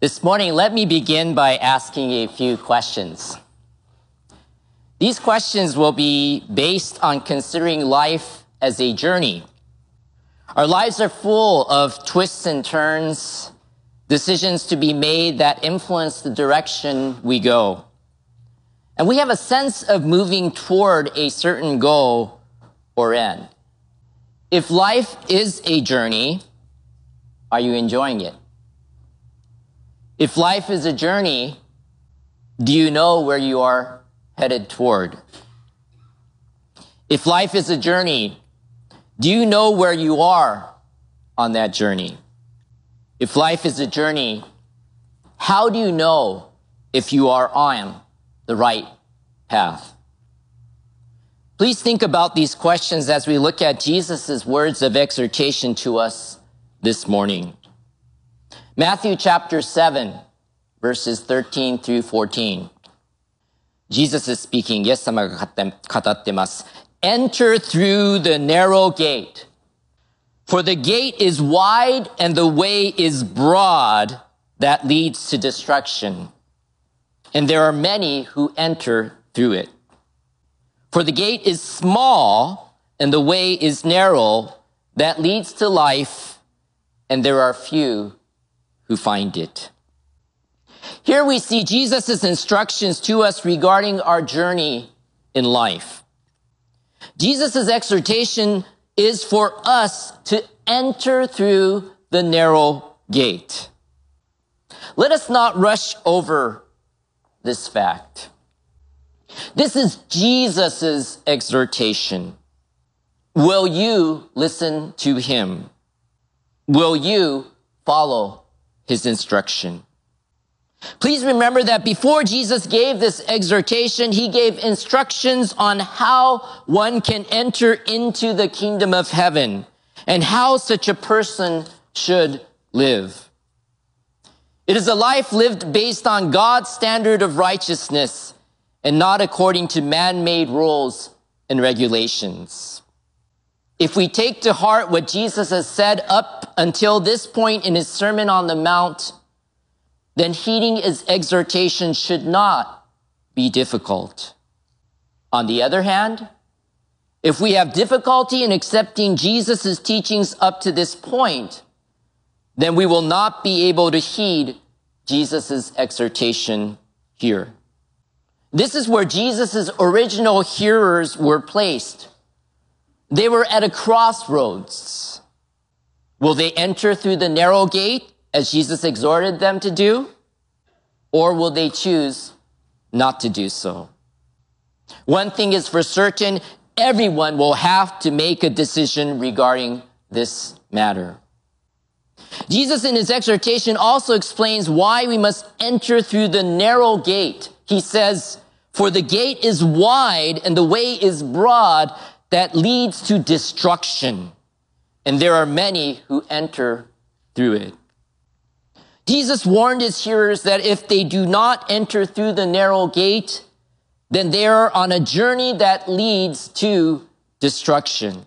This morning, let me begin by asking a few questions. These questions will be based on considering life as a journey. Our lives are full of twists and turns, decisions to be made that influence the direction we go. And we have a sense of moving toward a certain goal or end. If life is a journey, are you enjoying it? If life is a journey, do you know where you are headed toward? If life is a journey, do you know where you are on that journey? If life is a journey, how do you know if you are on the right path? Please think about these questions as we look at Jesus' words of exhortation to us this morning. Matthew chapter 7, verses 13 through 14. Jesus is speaking. イエス様が語ってます。Enter through the narrow gate. For the gate is wide and the way is broad that leads to destruction. And there are many who enter through it. For the gate is small and the way is narrow that leads to life, and there are few who find it. Here we see Jesus' instructions to us regarding our journey in life. Jesus' exhortation is for us to enter through the narrow gate. Let us not rush over this fact. This is Jesus' exhortation. Will you listen to him? Will you follow his instruction? Please remember that before Jesus gave this exhortation, he gave instructions on how one can enter into the kingdom of heaven and how such a person should live. It is a life lived based on God's standard of righteousness and not according to man-made rules and regulations. If we take to heart what Jesus has said up until this point in his Sermon on the Mount, then heeding his exhortation should not be difficult. On the other hand, if we have difficulty in accepting Jesus' teachings up to this point, then we will not be able to heed Jesus' exhortation here. This is where Jesus' original hearers were placed. They were at a crossroads. Will they enter through the narrow gate as Jesus exhorted them to do? Or will they choose not to do so? One thing is for certain, everyone will have to make a decision regarding this matter. Jesus in his exhortation also explains why we must enter through the narrow gate. He says, for the gate is wide and the way is broad that leads to destruction. And there are many who enter through it. Jesus warned his hearers that if they do not enter through the narrow gate, then they are on a journey that leads to destruction.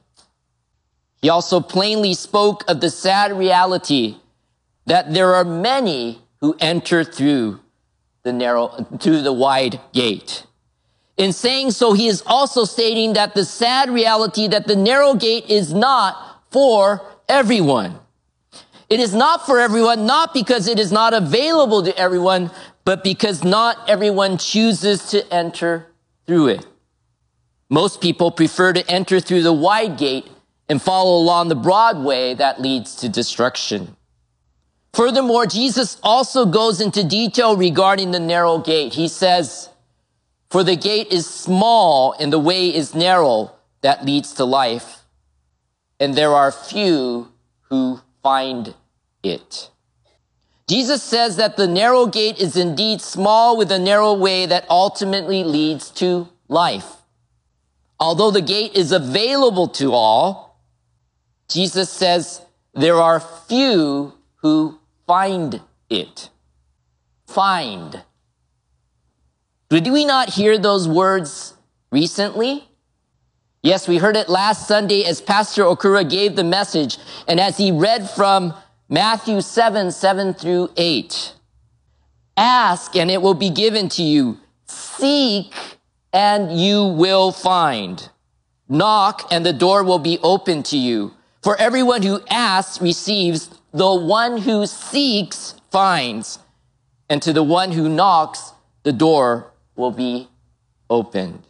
He also plainly spoke of the sad reality that there are many who enter through the narrow, through the wide gate. In saying so, he is also stating that the sad reality that the narrow gate is not for everyone. It is not for everyone, not because it is not available to everyone, but because not everyone chooses to enter through it. Most people prefer to enter through the wide gate and follow along the broad way that leads to destruction. Furthermore, Jesus also goes into detail regarding the narrow gate. He says, for the gate is small and the way is narrow that leads to life, and there are few who find it. Jesus says that the narrow gate is indeed small with a narrow way that ultimately leads to life. Although the gate is available to all, Jesus says there are few who find it. Find. Did we not hear those words recently? Yes, we heard it last Sunday as Pastor Okura gave the message and as he read from Matthew 7, 7 through 8. Ask and it will be given to you. Seek and you will find. Knock and the door will be open to you. For everyone who asks receives, the one who seeks finds, and to the one who knocks, the door will be opened.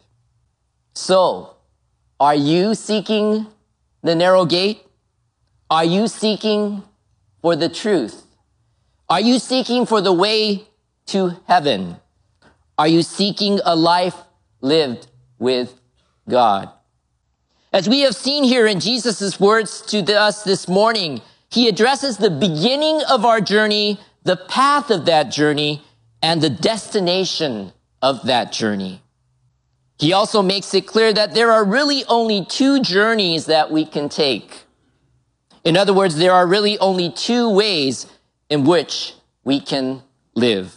So, are you seeking the narrow gate? Are you seeking for the truth? Are you seeking for the way to heaven? Are you seeking a life lived with God? As we have seen here in Jesus' words to us this morning, he addresses the beginning of our journey, the path of that journey, and the destination of that journey. He also makes it clear that there are really only two journeys that we can take. In other words, there are really only two ways in which we can live.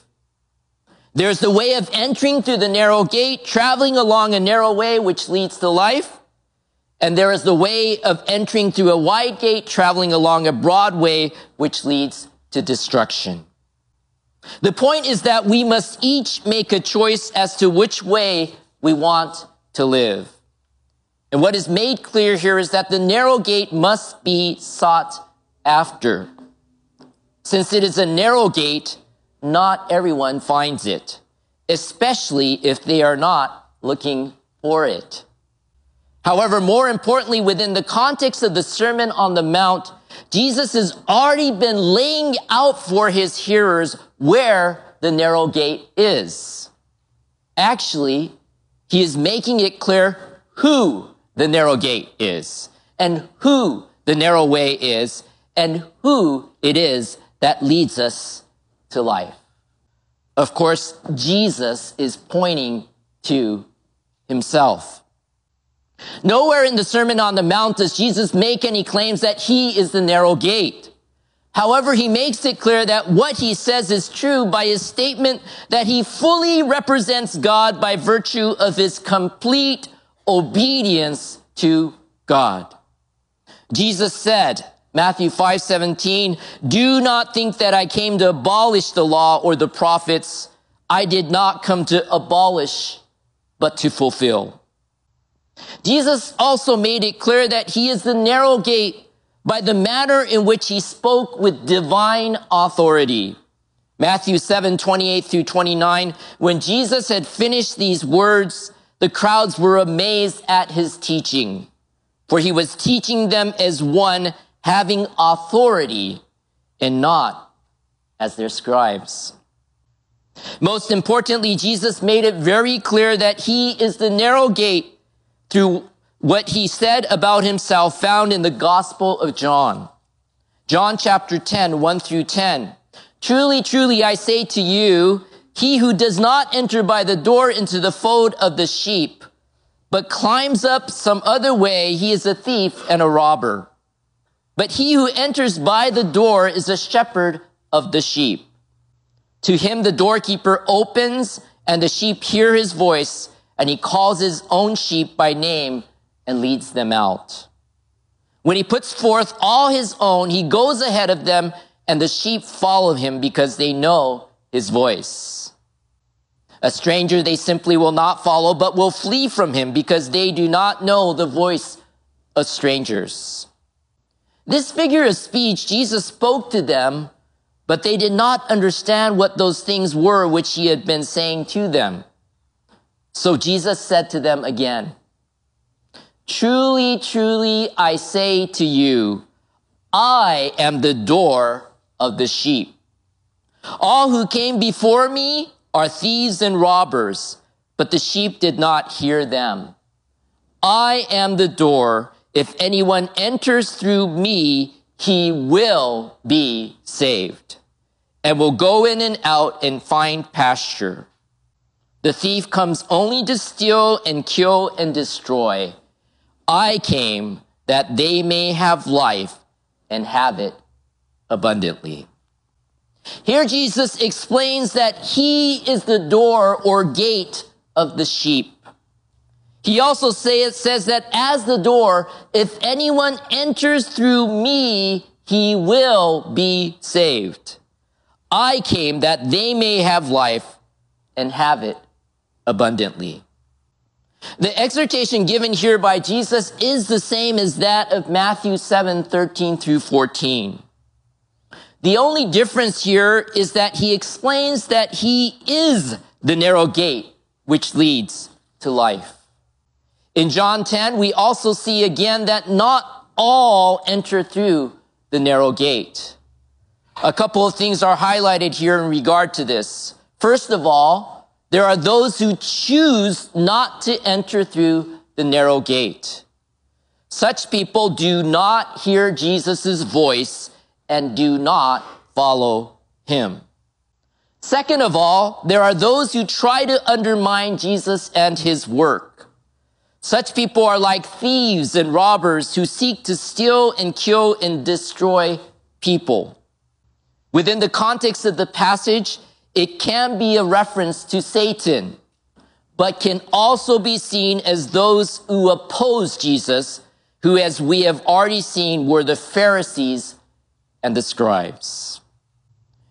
There's the way of entering through the narrow gate, traveling along a narrow way which leads to life. And there is the way of entering through a wide gate, traveling along a broad way, which leads to destruction. The point is that we must each make a choice as to which way we want to live. And what is made clear here is that the narrow gate must be sought after. Since it is a narrow gate, not everyone finds it, especially if they are not looking for it. However, more importantly, within the context of the Sermon on the Mount, Jesus has already been laying out for his hearers where the narrow gate is. Actually, he is making it clear who the narrow gate is and who the narrow way is and who it is that leads us to life. Of course, Jesus is pointing to himself. Nowhere in the Sermon on the Mount does Jesus make any claims that he is the narrow gate. However, he makes it clear that what he says is true by his statement that he fully represents God by virtue of his complete obedience to God. Jesus said, Matthew 5, 17, do not think that I came to abolish the law or the prophets. I did not come to abolish, but to fulfill. Jesus also made it clear that he is the narrow gate by the manner in which he spoke with divine authority. Matthew 7, 28 through 29. When Jesus had finished these words, the crowds were amazed at his teaching, for he was teaching them as one having authority and not as their scribes. Most importantly, Jesus made it very clear that he is the narrow gate through what he said about himself found in the Gospel of John. John chapter 10, 1 through 10. Truly, truly, I say to you, he who does not enter by the door into the fold of the sheep, but climbs up some other way, he is a thief and a robber. But he who enters by the door is a shepherd of the sheep. To him the doorkeeper opens and the sheep hear his voice and he calls his own sheep by name and leads them out. When he puts forth all his own, he goes ahead of them and the sheep follow him because they know his voice. A stranger they simply will not follow, but will flee from him because they do not know the voice of strangers. This figure of speech, Jesus spoke to them, but they did not understand what those things were which he had been saying to them. So Jesus said to them again, Truly, truly, I say to you, I am the door of the sheep. All who came before me are thieves and robbers, but the sheep did not hear them. I am the door. If anyone enters through me, he will be saved and will go in and out and find pasture. The thief comes only to steal and kill and destroy. I came that they may have life and have it abundantly. Here Jesus explains that he is the door or gate of the sheep. He also say, it says that as the door, if anyone enters through me, he will be saved. I came that they may have life and have it abundantly. The exhortation given here by Jesus is the same as that of Matthew 7, 13 through 14. The only difference here is that he explains that he is the narrow gate which leads to life. In John 10, we also see again that not all enter through the narrow gate. A couple of things are highlighted here in regard to this. First of all, there are those who choose not to enter through the narrow gate. Such people do not hear Jesus' voice and do not follow him. Second of all, there are those who try to undermine Jesus and his work. Such people are like thieves and robbers who seek to steal and kill and destroy people. Within the context of the passage, it can be a reference to Satan, but can also be seen as those who oppose Jesus, who, as we have already seen, were the Pharisees and the scribes.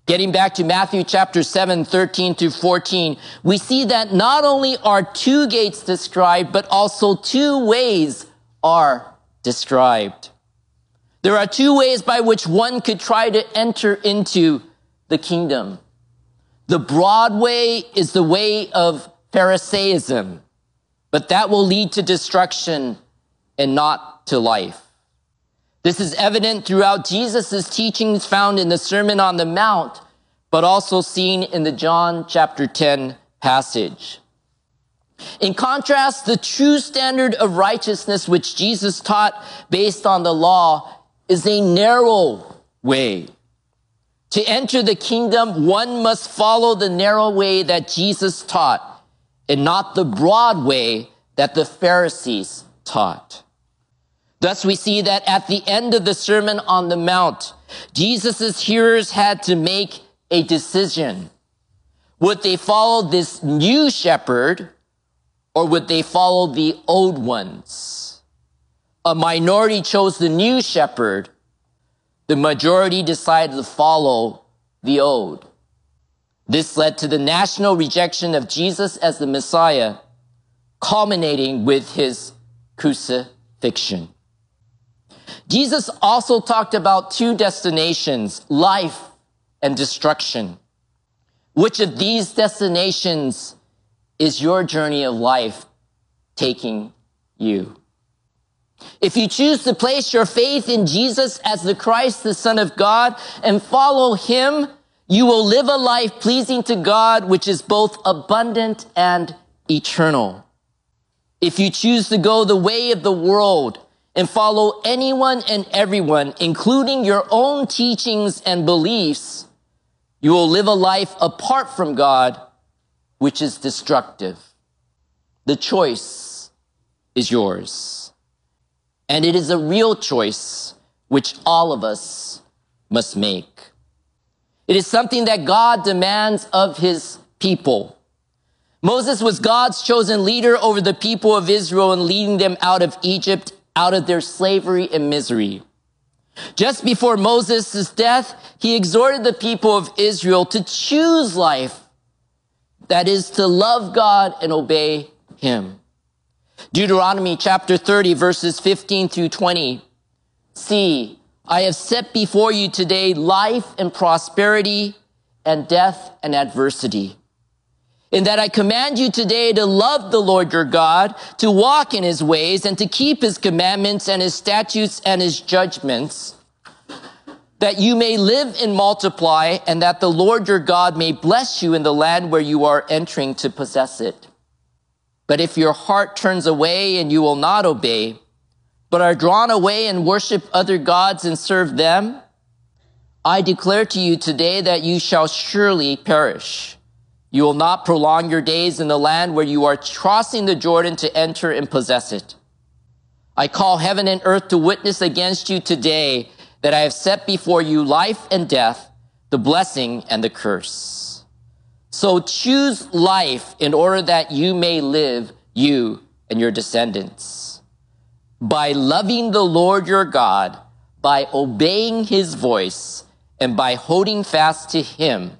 Getting back to Matthew chapter 7, 13 to 14, we see that not only are two gates described, but also two ways are described. There are two ways by which one could try to enter into the kingdom. The broad way is the way of Pharisaism, but that will lead to destruction and not to life. This is evident throughout Jesus' teachings found in the Sermon on the Mount, but also seen in the John chapter 10 passage. In contrast, the true standard of righteousness which Jesus taught based on the law is a narrow way. To enter the kingdom, one must follow the narrow way that Jesus taught and not the broad way that the Pharisees taught. Thus we see that at the end of the Sermon on the Mount, Jesus' hearers had to make a decision. Would they follow this new shepherd or would they follow the old ones? A minority chose the new shepherd. The majority decided to follow the old. This led to the national rejection of Jesus as the Messiah, culminating with his crucifixion. Jesus also talked about two destinations, life and destruction. Which of these destinations is your journey of life taking you? If you choose to place your faith in Jesus as the Christ, the Son of God, and follow Him, you will live a life pleasing to God, which is both abundant and eternal. If you choose to go the way of the world and follow anyone and everyone, including your own teachings and beliefs, you will live a life apart from God, which is destructive. The choice is yours. And it is a real choice which all of us must make. It is something that God demands of his people. Moses was God's chosen leader over the people of Israel and leading them out of Egypt out of their slavery and misery. Just before Moses' death, he exhorted the people of Israel to choose life. That is to love God and obey him. Deuteronomy chapter 30 verses 15 through 20. See, I have set before you today life and prosperity and death and adversity in that I command you today to love the Lord your God, to walk in his ways, and to keep his commandments and his statutes and his judgments, that you may live and multiply, and that the Lord your God may bless you in the land where you are entering to possess it. But if your heart turns away and you will not obey, but are drawn away and worship other gods and serve them, I declare to you today that you shall surely perish. You will not prolong your days in the land where you are crossing the Jordan to enter and possess it. I call heaven and earth to witness against you today that I have set before you life and death, the blessing and the curse. So choose life in order that you may live, you and your descendants. By loving the Lord your God, by obeying his voice, and by holding fast to him.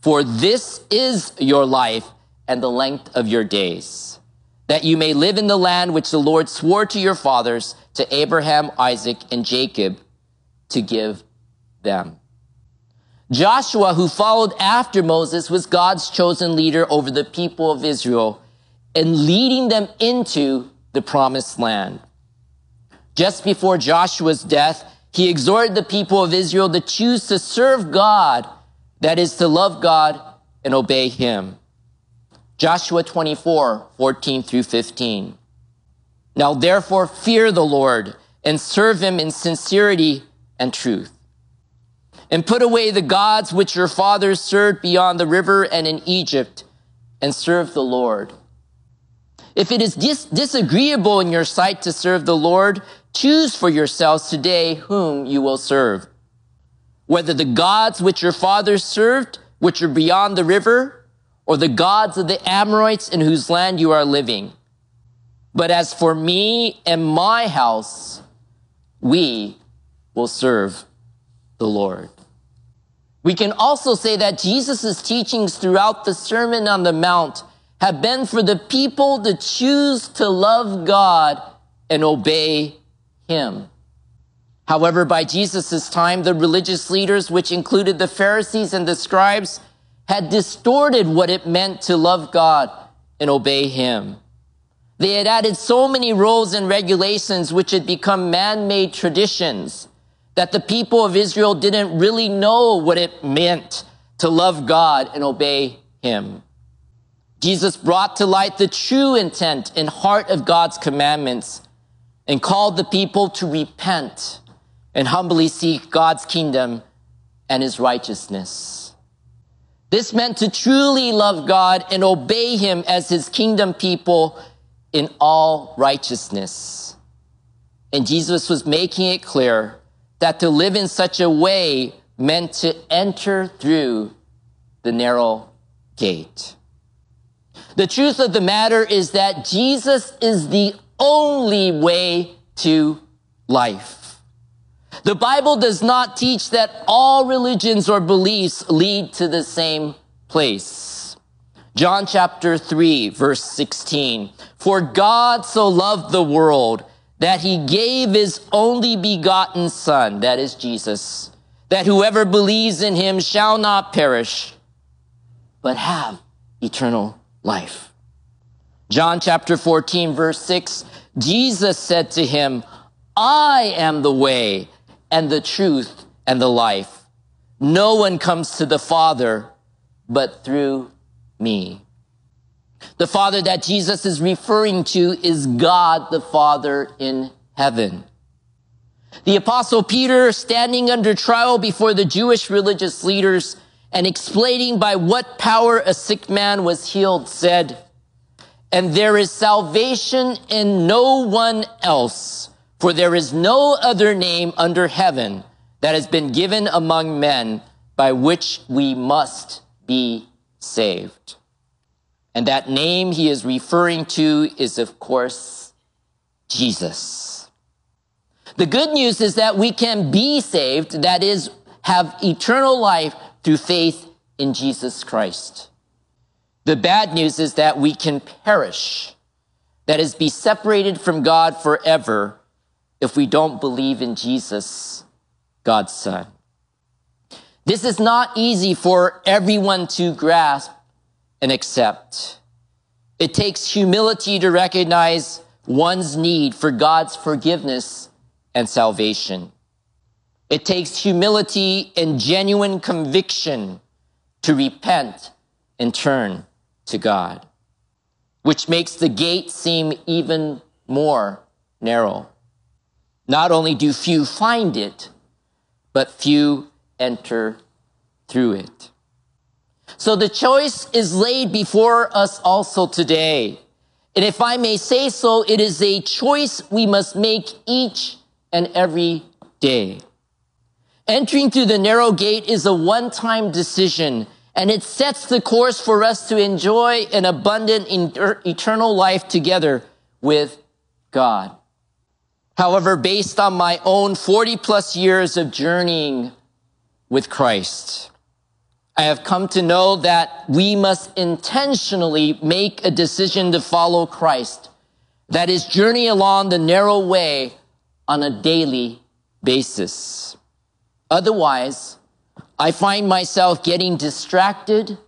For this is your life and the length of your days, that you may live in the land which the Lord swore to your fathers, to Abraham, Isaac, and Jacob, to give them. Joshua, who followed after Moses, was God's chosen leader over the people of Israel and leading them into the promised land. Just before Joshua's death, he exhorted the people of Israel to choose to serve God, that is to love God and obey him. Joshua 24, 14 through 15. Now therefore fear the Lord and serve him in sincerity and truth and put away the gods which your fathers served beyond the river and in Egypt, and serve the Lord. If it is dis- disagreeable in your sight to serve the Lord, choose for yourselves today whom you will serve. Whether the gods which your fathers served, which are beyond the river, or the gods of the Amorites in whose land you are living. But as for me and my house, we will serve the Lord. We can also say that Jesus' teachings throughout the Sermon on the Mount have been for the people to choose to love God and obey Him. However, by Jesus' time, the religious leaders, which included the Pharisees and the scribes, had distorted what it meant to love God and obey Him. They had added so many rules and regulations which had become man-made traditions that the people of Israel didn't really know what it meant to love God and obey Him. Jesus brought to light the true intent and heart of God's commandments and called the people to repent and humbly seek God's kingdom and His righteousness. This meant to truly love God and obey Him as His kingdom people in all righteousness. And Jesus was making it clear that to live in such a way meant to enter through the narrow gate. The truth of the matter is that Jesus is the only way to life. The Bible does not teach that all religions or beliefs lead to the same place. John chapter 3 verse 16. For God so loved the world that he gave his only begotten son, that is Jesus, that whoever believes in him shall not perish, but have eternal life. John chapter 14 verse 6, Jesus said to him, I am the way and the truth and the life. No one comes to the Father but through me. The Father that Jesus is referring to is God the Father in heaven. The apostle Peter, standing under trial before the Jewish religious leaders and explaining by what power a sick man was healed, said, And there is salvation in no one else, for there is no other name under heaven that has been given among men by which we must be saved. And that name he is referring to is, of course, Jesus. The good news is that we can be saved, that is, have eternal life through faith in Jesus Christ. The bad news is that we can perish, that is, be separated from God forever if we don't believe in Jesus, God's Son. This is not easy for everyone to grasp and accept. It takes humility to recognize one's need for God's forgiveness and salvation. It takes humility and genuine conviction to repent and turn to God, which makes the gate seem even more narrow. Not only do few find it, but few enter through it. So the choice is laid before us also today. And if I may say so, it is a choice we must make each and every day. Entering through the narrow gate is a one-time decision and it sets the course for us to enjoy an abundant er, eternal life together with God. However, based on my own 40 plus years of journeying with Christ. I have come to know that we must intentionally make a decision to follow Christ. That is, journey along the narrow way on a daily basis. Otherwise, I find myself getting distracted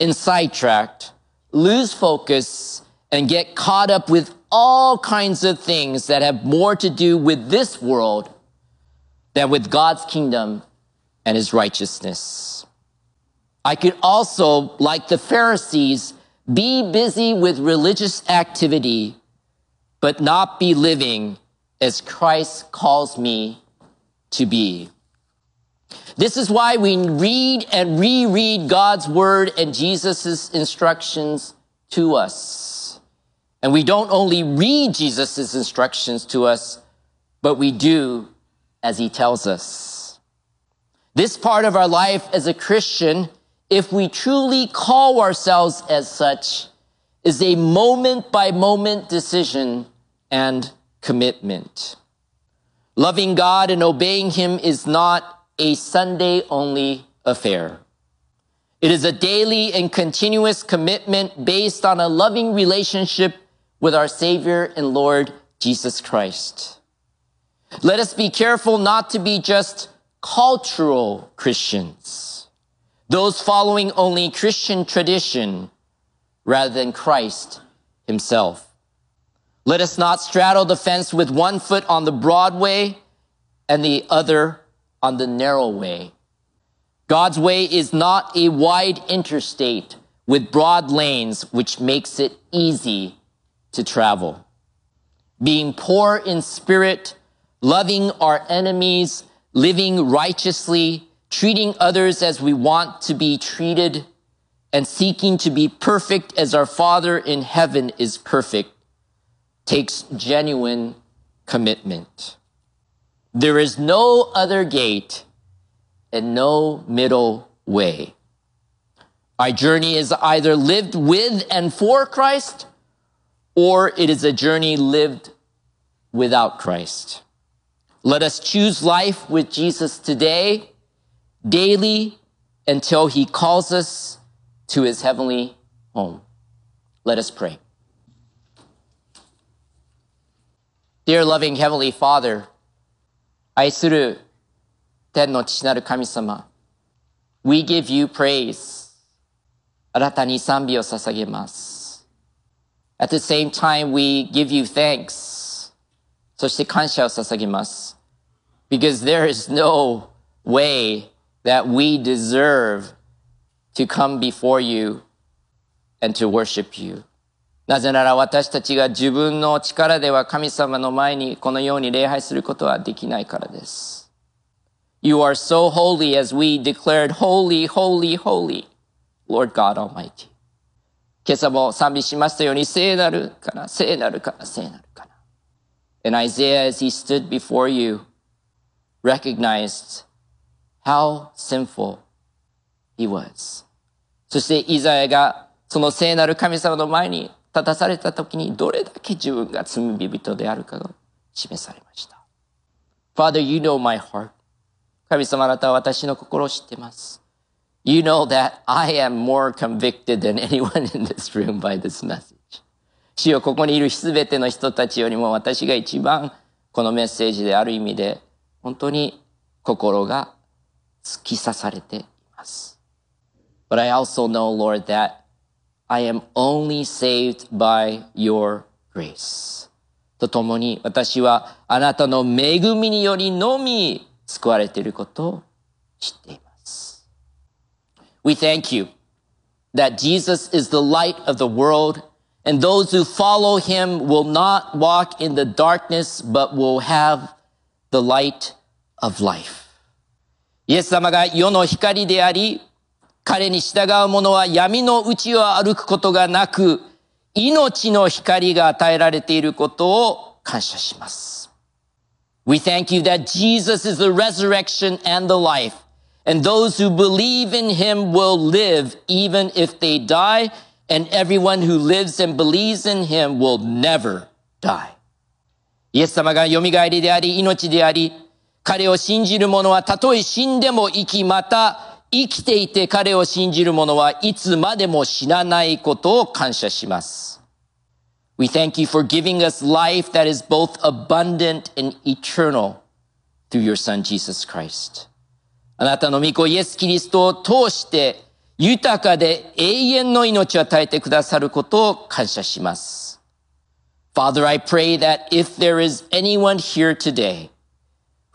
and sidetracked, lose focus, and get caught up with all kinds of things that have more to do with this world than with God's kingdom and his righteousness. I could also, like the Pharisees, be busy with religious activity, but not be living as Christ calls me to be. This is why we read and reread God's word and Jesus' instructions to us. And we don't only read Jesus' instructions to us, but we do as he tells us. This part of our life as a Christian, if we truly call ourselves as such, is a moment by moment decision and commitment. Loving God and obeying Him is not a Sunday only affair. It is a daily and continuous commitment based on a loving relationship with our Savior and Lord Jesus Christ. Let us be careful not to be just cultural Christians, those following only Christian tradition rather than Christ himself. Let us not straddle the fence with one foot on the broad way and the other on the narrow way. God's way is not a wide interstate with broad lanes, which makes it easy to travel. Being poor in spirit, loving our enemies, living righteously, treating others as we want to be treated, and seeking to be perfect as our Father in heaven is perfect takes genuine commitment. There is no other gate and no middle way. Our journey is either lived with and for Christ, or it is a journey lived without Christ. Let us choose life with Jesus today, daily, until he calls us to his heavenly home. Let us pray. Dear loving Heavenly Father, 愛する天の父なる神様、We give you praise. あなたに賛美を捧げます。At the same time, we give you thanks. そして感謝を捧げます。Because there is no way that we deserve to come before you and to worship you. なぜなら私たちが自分の力では神様の前にこのように礼拝することはできないからです。You are so holy as we declared holy, holy, holy, Lord God Almighty. 今朝も賛美しましたように聖なるかな、聖なるかな、聖なるかな。And Isaiah as he stood before you recognized how sinful he was. そしてイザヤがその聖なる神様の前に立たされた時にどれだけ自分が罪人であるかが示されました。Father, you know my heart. 神様あなたは私の心を知っています。You know that I am more convicted than anyone in this room by this message. 主よここにいるすべての人たちよりも私が一番このメッセージである意味で本当に心が突き刺されています。But I also know, Lord, that I am only saved by your grace. とともに私はあなたの恵みによりのみ救われていることを知っています。We thank you that Jesus is the light of the world and those who follow him will not walk in the darkness but will have the light of life. イエス様が世の光であり、彼に従う者は闇の内を歩くことがなく、命の光が与えられていることを感謝します。We thank you that Jesus is the resurrection and the life, and those who believe in him will live even if they die, and everyone who lives and believes in him will never die. イエス様が蘇りであり、命であり、 彼を信じる者はたとえ死んでも生き、また生きていて彼を信じる者はいつまでも死なないことを感謝します。We thank you for giving us life that is both abundant and eternal through your son Jesus Christ. あなたの御子イエス・キリストを通して豊かで永遠の命を与えてくださることを感謝します。Father, I pray that if there is anyone here today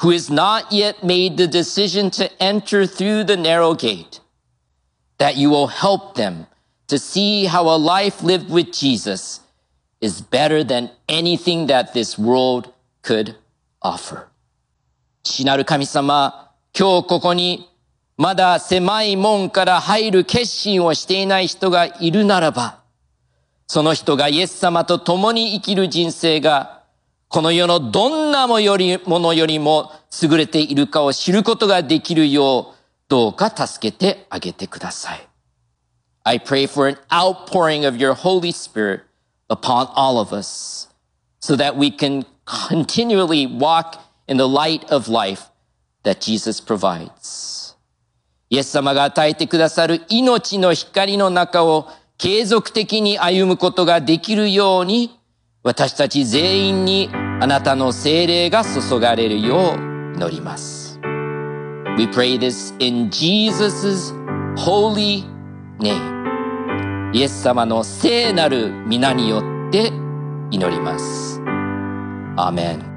who has not yet made the decision to enter through the narrow gate, that you will help them to see how a life lived with Jesus is better than anything that this world could offer. 父なる神様、今日ここにまだ狭い門から入る決心をしていない人がいるならば、その人がイエス様と共に生きる人生が、この世のどんなもよりものよりも優れているかを知ることができるよう、どうか助けてあげてください。I pray for an outpouring of your Holy Spirit upon all of us so that we can continually walk in the light of life that Jesus provides. イエス様が与えてくださる命の光の中を継続的に歩むことができるように、私たち全員にあなたの精霊が注がれるよう祈ります。We pray this in Jesus' holy name. イエス様の聖なる皆によって祈ります。アーメン。